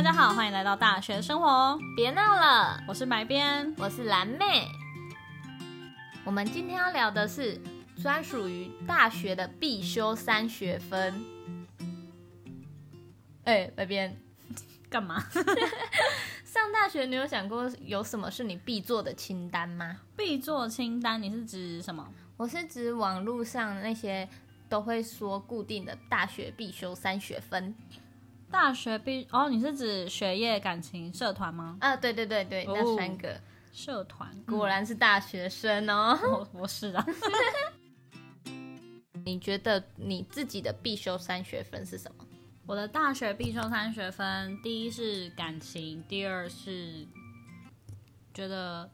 大家好，欢迎来到大学生活，别闹了，我是白边，我是蓝妹。我们今天要聊的是专属于大学的必修三学分。哎，白边，干嘛？上大学你有想过有什么是你必做的清单吗？必做清单，你是指什么？我是指网络上那些都会说固定的大学必修三学分。大学必哦，你是指学业、感情、社团吗？啊，对对对对，那三个社团果然是大学生哦。我我是啊。你觉得你自己的必修三学分是什么？我的大学必修三学分，第一是感情，第二是觉得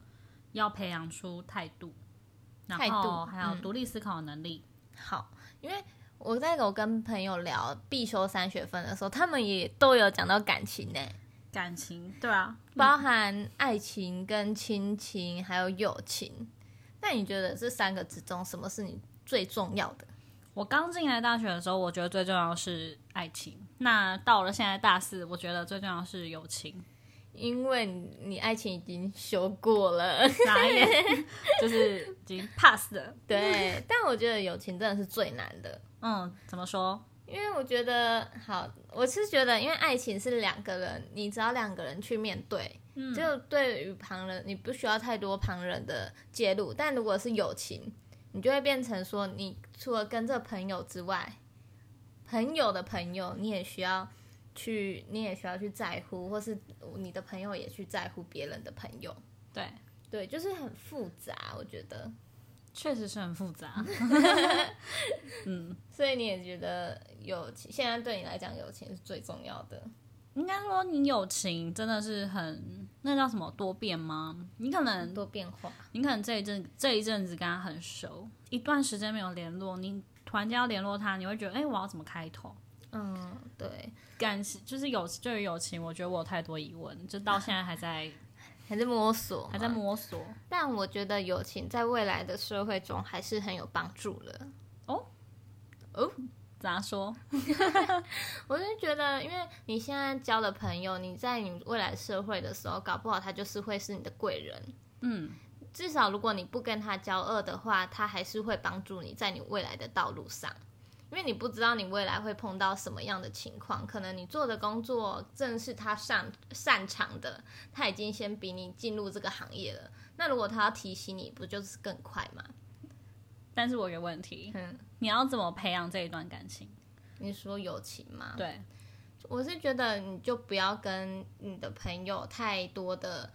要培养出态度，然后还有独立思考能力。好，因为。我在我跟朋友聊必修三学分的时候，他们也都有讲到感情呢。感情，对啊，包含爱情、跟亲情，还有友情。那你觉得这三个之中，什么是你最重要的？我刚进来大学的时候，我觉得最重要是爱情。那到了现在大四，我觉得最重要是友情。因为你爱情已经修过了？就是已经 pass 了。对，但我觉得友情真的是最难的。嗯，怎么说？因为我觉得，好，我是觉得，因为爱情是两个人，你只要两个人去面对，就对于旁人，你不需要太多旁人的介入。但如果是友情，你就会变成说，你除了跟这朋友之外，朋友的朋友，你也需要。去，你也需要去在乎，或是你的朋友也去在乎别人的朋友。对，对，就是很复杂，我觉得确实是很复杂。嗯，所以你也觉得友情现在对你来讲，友情是最重要的。应该说，你友情真的是很那叫什么多变吗？你可能多变化，你可能这一阵这一阵子跟他很熟，一段时间没有联络，你突然间要联络他，你会觉得，哎，我要怎么开头？嗯，对，感情就是友，对于友情，我觉得我有太多疑问，就到现在还在，还在摸索，还在摸索。但我觉得友情在未来的社会中还是很有帮助的。哦哦，咋说？我是觉得，因为你现在交的朋友，你在你未来社会的时候，搞不好他就是会是你的贵人。嗯，至少如果你不跟他交恶的话，他还是会帮助你在你未来的道路上。因为你不知道你未来会碰到什么样的情况，可能你做的工作正是他擅擅长的，他已经先比你进入这个行业了。那如果他要提醒你，不就是更快吗？但是我有个问题，嗯，你要怎么培养这一段感情？你说友情吗？对，我是觉得你就不要跟你的朋友太多的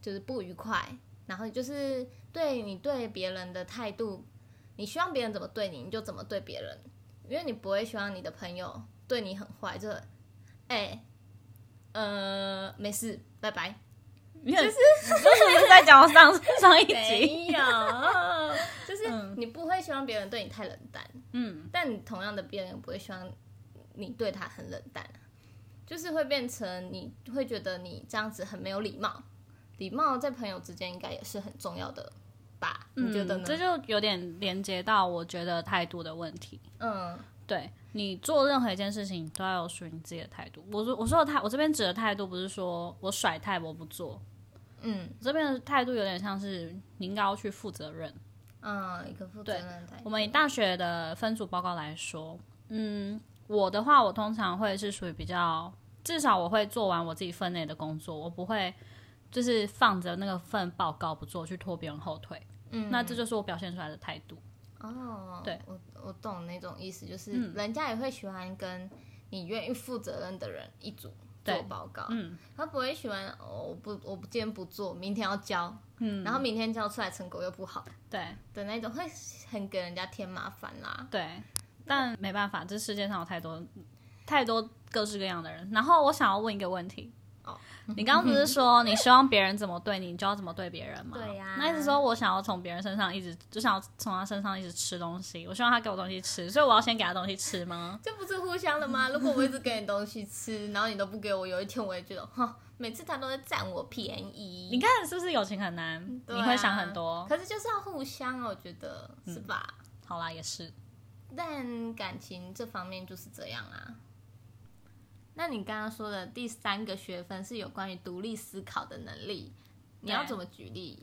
就是不愉快，然后就是对你对别人的态度，你希望别人怎么对你，你就怎么对别人。因为你不会希望你的朋友对你很坏，就，哎，呃，没事，拜拜。就是，就是在讲上 上一集，没有，就是你不会希望别人对你太冷淡，嗯，但你同样的，别人不会希望你对他很冷淡，就是会变成你会觉得你这样子很没有礼貌，礼貌在朋友之间应该也是很重要的。吧，你觉得呢？这就有点连接到我觉得态度的问题。嗯，对你做任何一件事情都要有属于你自己的态度。我说我说的态，我这边指的态度不是说我甩态我不做。嗯，这边的态度有点像是你应该要去负责任。嗯，一个负责任的态度。我们以大学的分组报告来说，嗯，我的话我通常会是属于比较，至少我会做完我自己分内的工作，我不会。就是放着那个份报告不做，去拖别人后腿，嗯，那这就是我表现出来的态度。哦，对，我我懂那种意思，就是人家也会喜欢跟你愿意负责任的人一组做报告，嗯，他不会喜欢哦，我不，我不今天不做，明天要交，嗯，然后明天交出来成果又不好，对。的那种，会很给人家添麻烦啦。对，但没办法，这世界上有太多太多各式各样的人。然后我想要问一个问题。你刚刚不是说你希望别人怎么对你，你就要怎么对别人吗？对呀。那意思说我想要从别人身上一直就想要从他身上一直吃东西，我希望他给我东西吃，所以我要先给他东西吃吗？这不是互相的吗？如果我一直给你东西吃，然后你都不给我，有一天我也觉得，哼，每次他都在占我便宜。你看是不是友情很难？你会想很多。可是就是要互相，我觉得是吧？好啦，也是。但感情这方面就是这样啊。那你刚刚说的第三个学分是有关于独立思考的能力，你要怎么举例？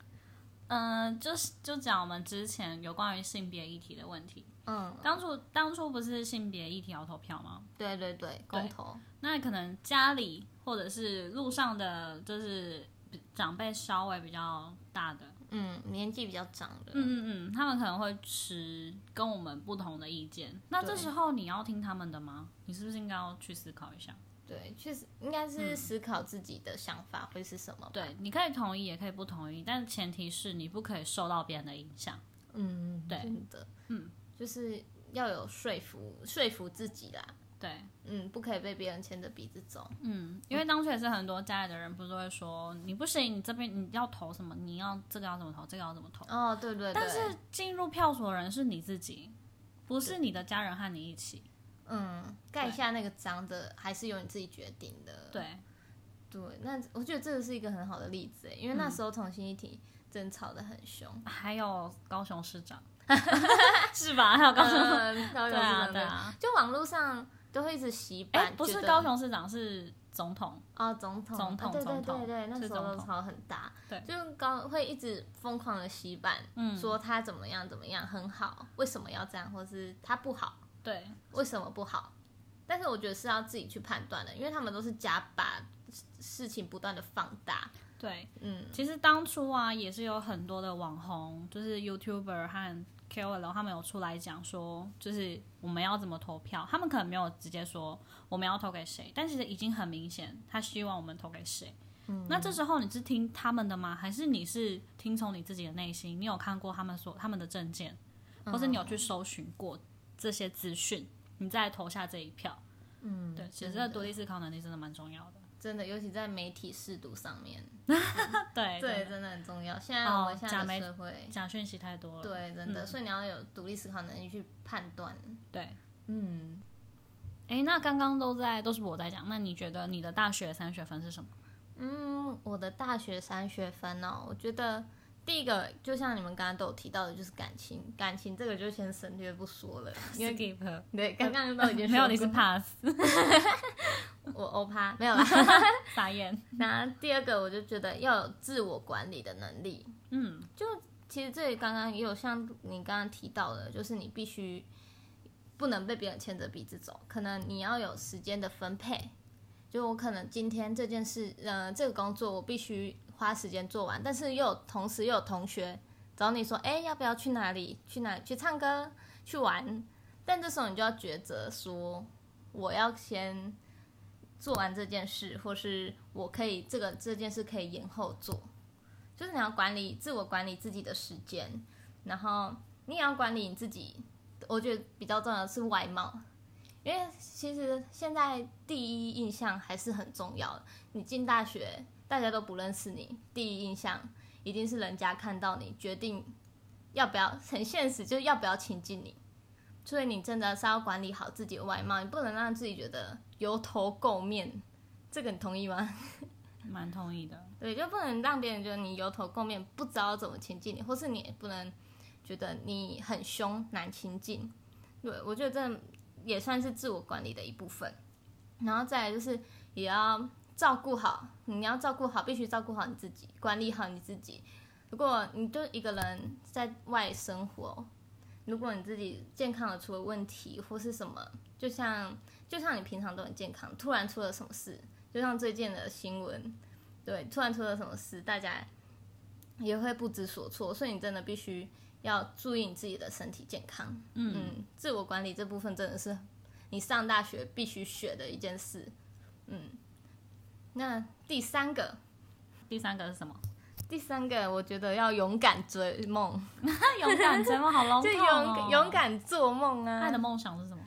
嗯，就是就讲我们之前有关于性别议题的问题。嗯，当初当初不是性别议题要投票吗？对对对，公投。那可能家里或者是路上的，就是长辈稍微比较大的，嗯，年纪比较长的，嗯嗯嗯，他们可能会持跟我们不同的意见。那这时候你要听他们的吗？你是不是应该要去思考一下？对，确实应该是思考自己的想法会是什么。对，你可以同意，也可以不同意，但是前提是你不可以受到别人的影响。嗯，对的，嗯，就是要有说服说服自己啦。对，嗯，不可以被别人牵着鼻子走。嗯，因为当初也是很多家里的人不是会说你不行，你这边你要投什么，你要这个要怎么投，这个要怎么投。哦，对对。但是进入票所的人是你自己，不是你的家人和你一起。嗯，盖下那个章的还是由你自己决定的。对，对，那我觉得这个是一个很好的例子因为那时候同性一体争吵的很凶，还有高雄市长，是吧？还有高雄，对啊，对啊，就网络上都会一直洗版，不是高雄市长，是总统啊，总统，总统，对对对对，那时候吵很大，对，就高会一直疯狂的洗版，说他怎么样怎么样很好，为什么要这样，或是他不好。对，为什么不好？但是我觉得是要自己去判断的，因为他们都是假把事情不断的放大。对，嗯，其实当初啊，也是有很多的网红，就是 YouTuber 和 KOL，他们有出来讲说，就是我们要怎么投票。他们可能没有直接说我们要投给谁，但其实已经很明显，他希望我们投给谁。嗯，那这时候你是听他们的吗？还是你是听从你自己的内心？你有看过他们所他们的证件，或是你有去搜寻过？这些资讯，你再投下这一票。嗯，对，其实这独立思考能力真的蛮重要的，真的，尤其在媒体试读上面。对对，真的很重要。现在我们现在社会假讯息太多了。对，真的，所以你要有独立思考能力去判断。对，嗯。哎，那刚刚都在都是我在讲，那你觉得你的大学三学分是什么？嗯，我的大学三学分哦，我觉得。第一个就像你们刚刚都有提到的，就是感情，感情这个就先省略不说了，因为对刚刚都已经没有你是 pass，我欧趴没有啦，傻眼。那第二个我就觉得要有自我管理的能力，嗯，就其实这里刚刚也有像你刚刚提到的，就是你必须不能被别人牵着鼻子走，可能你要有时间的分配，就我可能今天这件事，呃，这个工作我必须。花时间做完，但是又同时又有同学找你说：“哎，要不要去哪里？去哪去唱歌？去玩？”但这时候你就要抉择，说我要先做完这件事，或是我可以这个这件事可以延后做。就是你要管理自我管理自己的时间，然后你也要管理你自己。我觉得比较重要的是外貌，因为其实现在第一印象还是很重要的。你进大学。大家都不认识你，第一印象一定是人家看到你决定要不要，很现实，就是要不要亲近你。所以你真的是要管理好自己的外貌，你不能让自己觉得油头垢面。这个你同意吗？蛮同意的。对，就不能让别人觉得你油头垢面，不知道怎么亲近你，或是你也不能觉得你很凶难亲近。对，我觉得这也算是自我管理的一部分。然后再来就是也要。照顾好，你要照顾好，必须照顾好你自己，管理好你自己。如果你就一个人在外生活，如果你自己健康的出了问题或是什么，就像就像你平常都很健康，突然出了什么事，就像最近的新闻，对，突然出了什么事，大家也会不知所措。所以你真的必须要注意你自己的身体健康。嗯，自我管理这部分真的是你上大学必须学的一件事。嗯。那第三个，第三个是什么？第三个我觉得要勇敢追梦，勇敢追梦好笼统，就勇勇敢做梦啊！他的梦想是什么？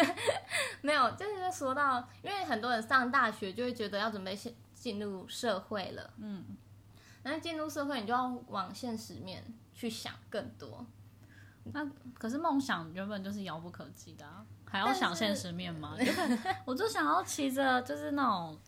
没有，就是说到，因为很多人上大学就会觉得要准备进进入社会了，嗯，那进入社会你就要往现实面去想更多。那可是梦想原本就是遥不可及的，还要想现实面吗？我就想要骑着就是那种。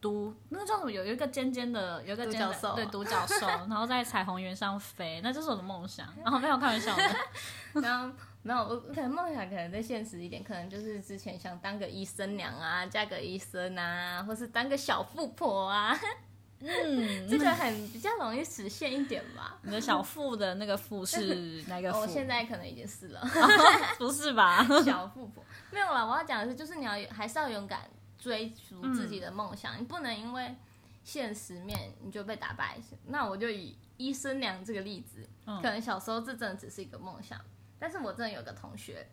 独那个叫什么？有有一个尖尖的，有一个独角兽，对，独角兽，然后在彩虹云上飞，那就是我的梦想。然后没有开玩笑的。然后没有，我可能梦想可能再现实一点，可能就是之前想当个医生娘啊，嫁个医生啊，或是当个小富婆啊。嗯，这个很比较容易实现一点吧。你的小富的那个富是 哪个富？我现在可能已经是了，不是吧？小富婆没有了。我要讲的是，就是你要还是要勇敢追逐自己的梦想，你不能因为现实面你就被打败。那我就以医生娘这个例子，可能小时候这真的只是一个梦想，但是我真的有个同学，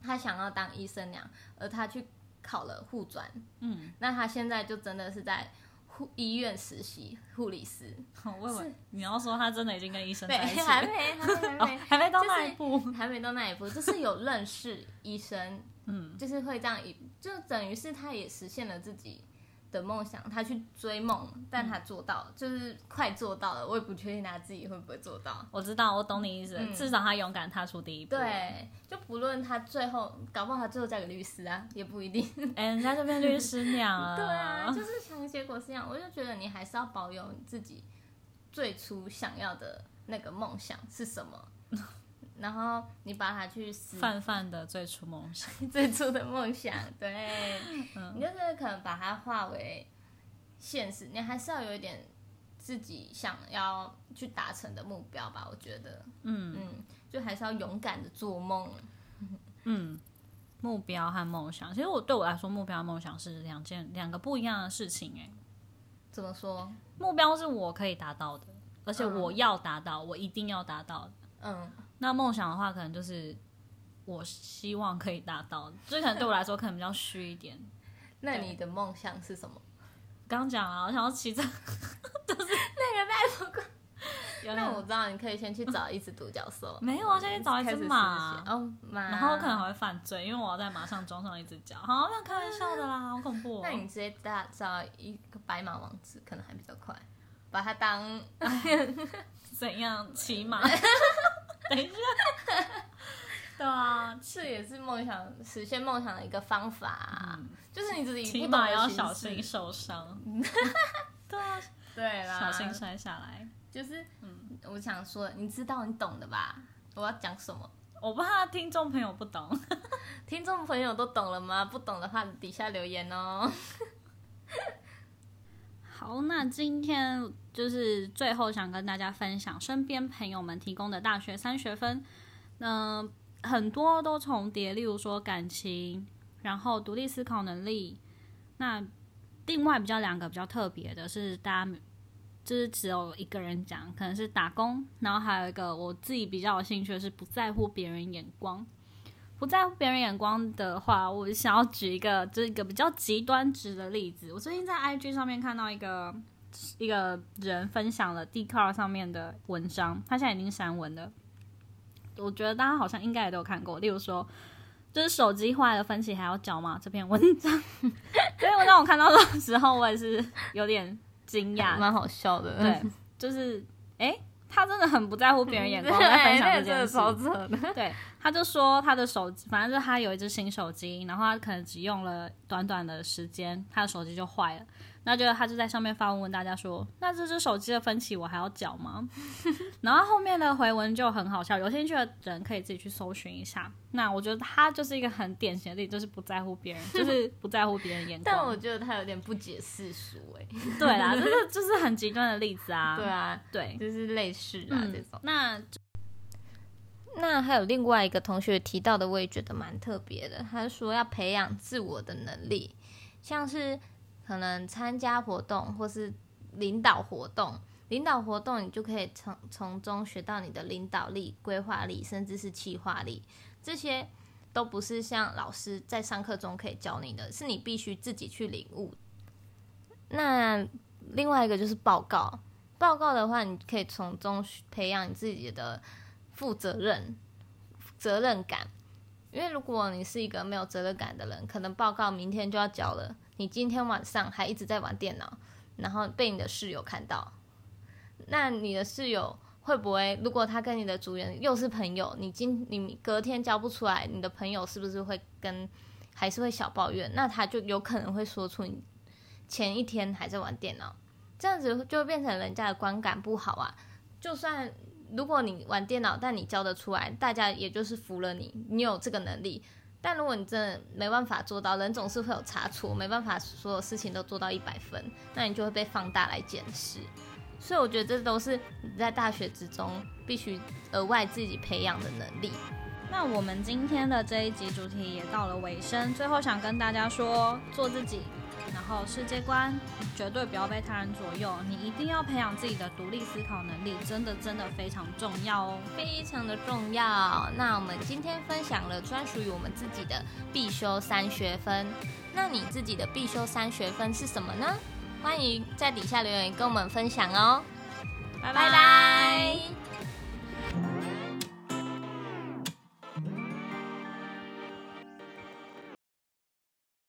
他想要当医生娘，而他去考了护专，嗯，那他现在就真的是在。医院实习护理师，我以为你要说他真的已经跟医生在一起，还没，还没，还没 到那一步，还没到那一步，就是有认识医生，嗯，就是会这样一，就等于是他也实现了自己。的梦想，他去追梦，但他做到，就是快做到了。我也不确定他自己会不会做到。我知道，我懂你意思。至少他勇敢踏出第一步。对，就不论他最后，搞不好他最后嫁给律师啊，也不一定。哎，人家就变律师娘啊。对啊，就是想结果是这样。我就觉得你还是要保有你自己最初想要的那个梦想是什么。然后你把它去泛泛的最初梦想，最初的梦想，对，嗯。你就是可能把它化为现实，你还是要有一点自己想要去达成的目标吧，我觉得，嗯。嗯，就还是要勇敢的做梦，嗯，目标和梦想，其实我对我来说，目标和梦想是两件两个不一样的事情，哎，怎么说？目标是我可以达到的，而且我要达到，我一定要达到的，嗯。那梦想的话，可能就是我希望可以达到，这可能对我来说可能比较虚一点。那你的梦想是什么？刚讲啊，我想要骑着，就是那个太不够。那我知道，你可以先去找一只独角兽。没有啊，先去找一只马。哦，马。然后可能还会犯罪，因为我要在马上装上一只脚。好，开玩笑的啦，好恐怖。那你直接找找一个白马王子，可能还比较快，把它当怎样骑马？等一下，对啊，这也是梦想实现梦想的一个方法，就是你自己起码要小心受伤。对啊，对啦，小心摔下来。就是，嗯，我想说，你知道你懂的吧？我要讲什么？我怕听众朋友不懂，听众朋友都懂了吗？不懂的话，底下留言哦。好，那今天就是最后想跟大家分享身边朋友们提供的大学三学分，嗯，很多都重叠，例如说感情，然后独立思考能力。那另外比较两个比较特别的是，大家就是只有一个人讲，可能是打工，然后还有一个我自己比较有兴趣的是不在乎别人眼光。不在乎别人眼光的话，我想要举一个这个比较极端值的例子。我最近在 IG 上面看到一个一个人分享了 d c a r 上面的文章，他现在已经删文了。我觉得大家好像应该也都有看过，例如说，就是手机坏了分期还要缴吗？这篇文章，所以我当我看到的时候，我也是有点惊讶，蛮好笑的。对，就是哎。他真的很不在乎别人眼光，在分享这件事。对，他就说他的手机，反正就是他有一只新手机，然后他可能只用了短短的时间，他的手机就坏了。那就他就在上面发文问大家说：“那这只手机的分期我还要缴吗？” 然后后面的回文就很好笑，有兴趣的人可以自己去搜寻一下。那我觉得他就是一个很典型的例子，就是不在乎别人，就是 不在乎别人眼光。但我觉得他有点不解世俗哎。对啦，这是就是很极端的例子啊。对啊，对，就是类似啊这种。那那还有另外一个同学提到的，我也觉得蛮特别的。他说要培养自我的能力，像是。可能参加活动或是领导活动，领导活动你就可以从从中学到你的领导力、规划力，甚至是企划力，这些都不是像老师在上课中可以教你的，是你必须自己去领悟。那另外一个就是报告，报告的话，你可以从中培养你自己的负责任、责任感，因为如果你是一个没有责任感的人，可能报告明天就要交了。你今天晚上还一直在玩电脑，然后被你的室友看到，那你的室友会不会？如果他跟你的组员又是朋友，你今你隔天交不出来，你的朋友是不是会跟还是会小抱怨？那他就有可能会说出你前一天还在玩电脑，这样子就变成人家的观感不好啊。就算如果你玩电脑，但你交得出来，大家也就是服了你，你有这个能力。但如果你真的没办法做到，人总是会有差错，没办法所有事情都做到一百分，那你就会被放大来检视。所以我觉得这都是你在大学之中必须额外自己培养的能力。那我们今天的这一集主题也到了尾声，最后想跟大家说，做自己。然后世界观绝对不要被他人左右，你一定要培养自己的独立思考能力，真的真的非常重要哦，非常的重要。那我们今天分享了专属于我们自己的必修三学分，那你自己的必修三学分是什么呢？欢迎在底下留言跟我们分享哦，拜拜。